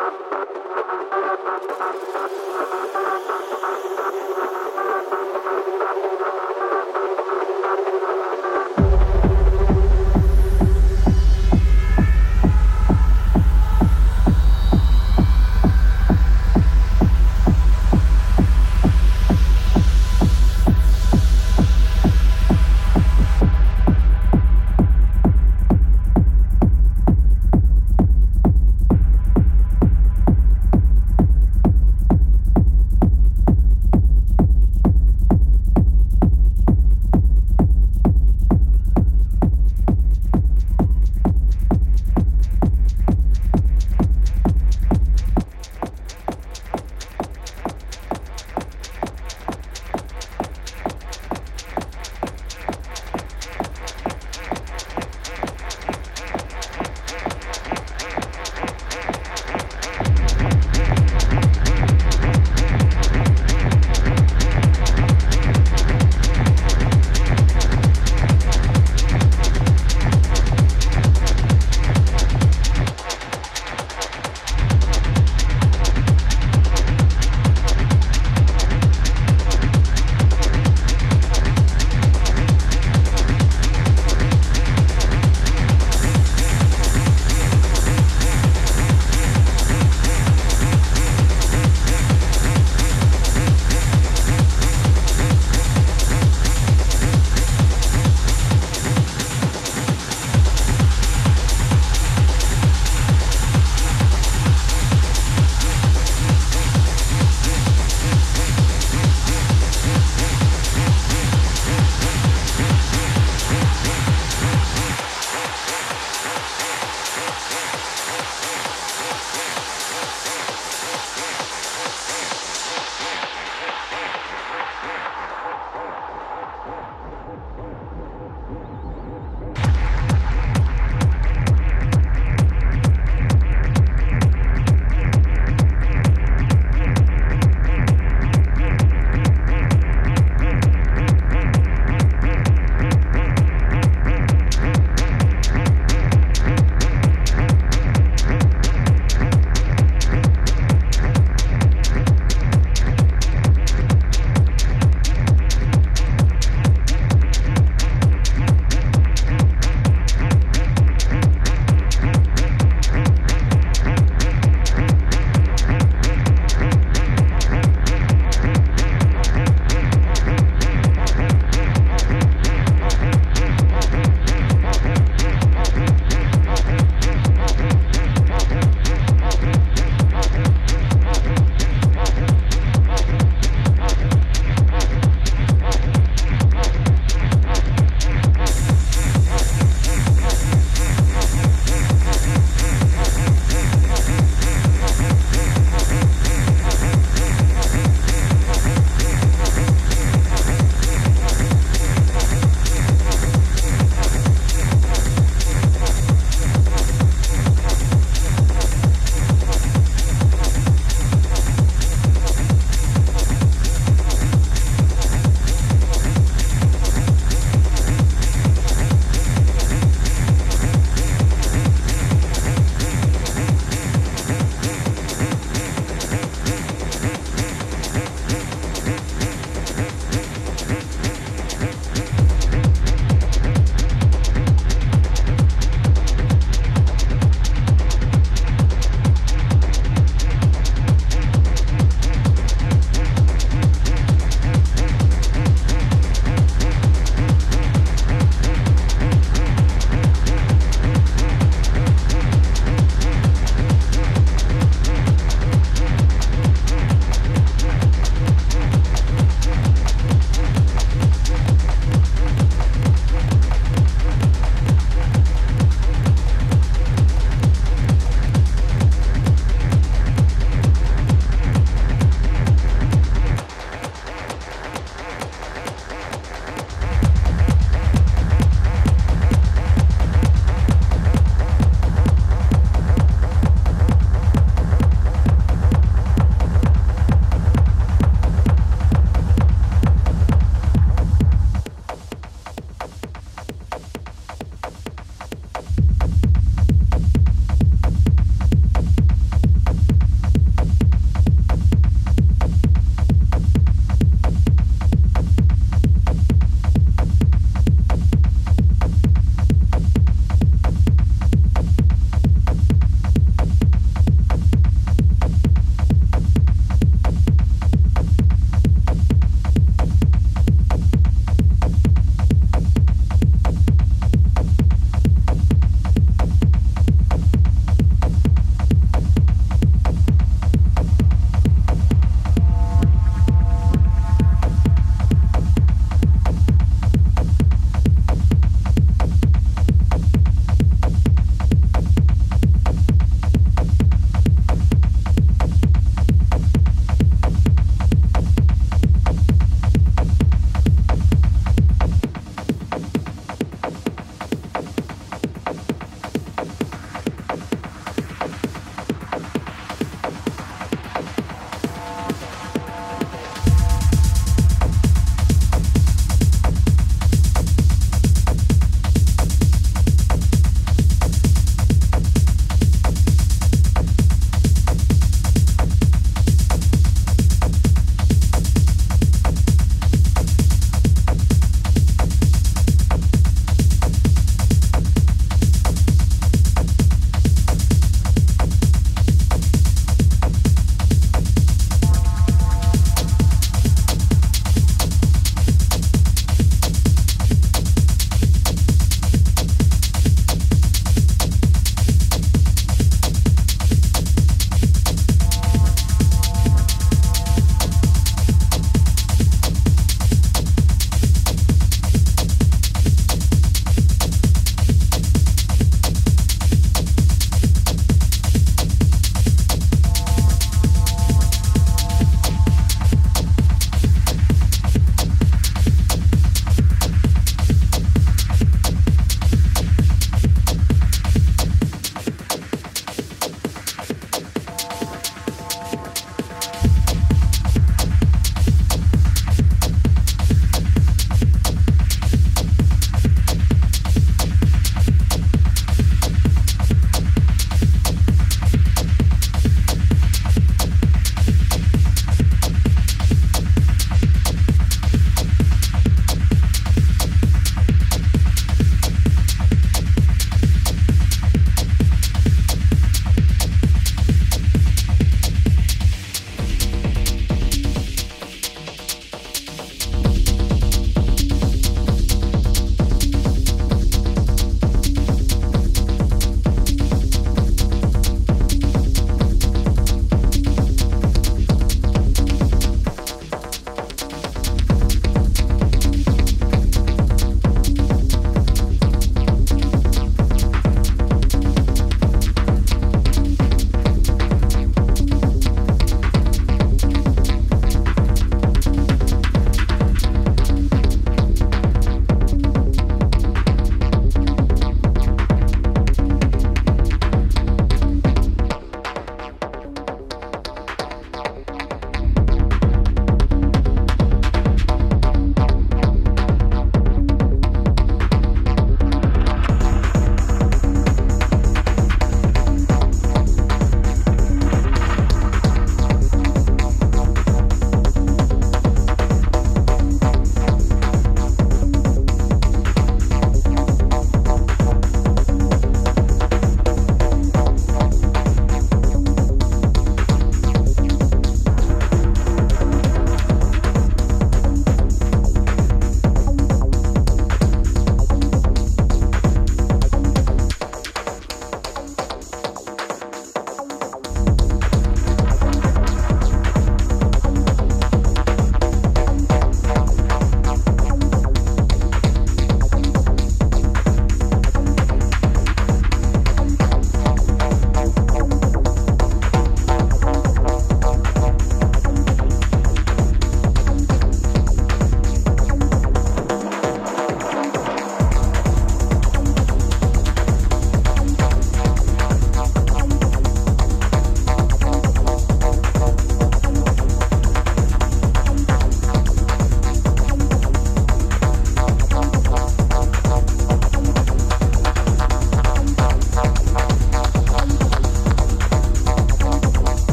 Thank you.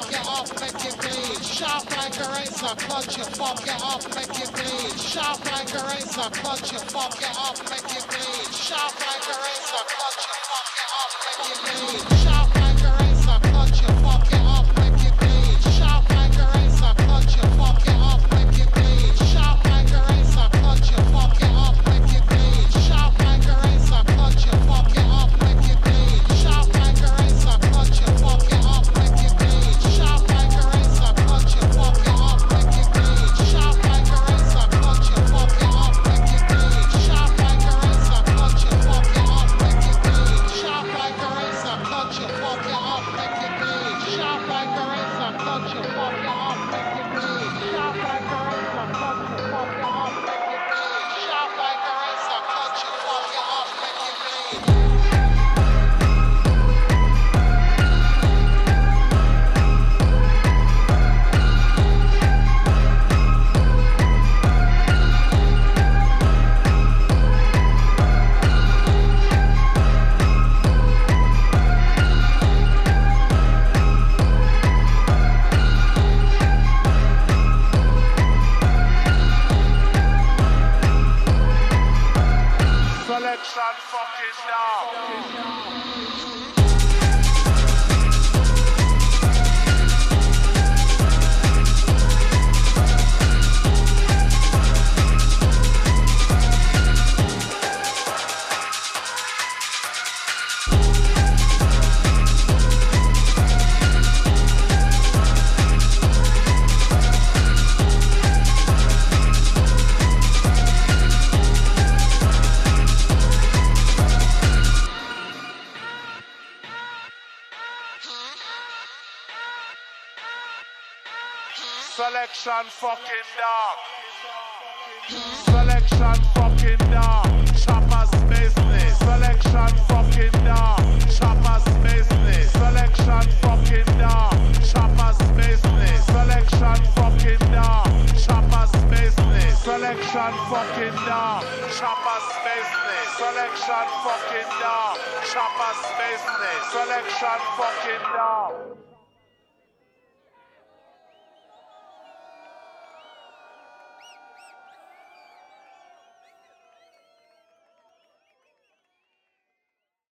fuck it up, make it bleed. Sharp like a razor, clutch it, fuck it up, make it bleed. Sharp like a razor, clutch it, fuck it up, make it bleed. Sharp like a razor, clutch it, fuck it up, make it bleed.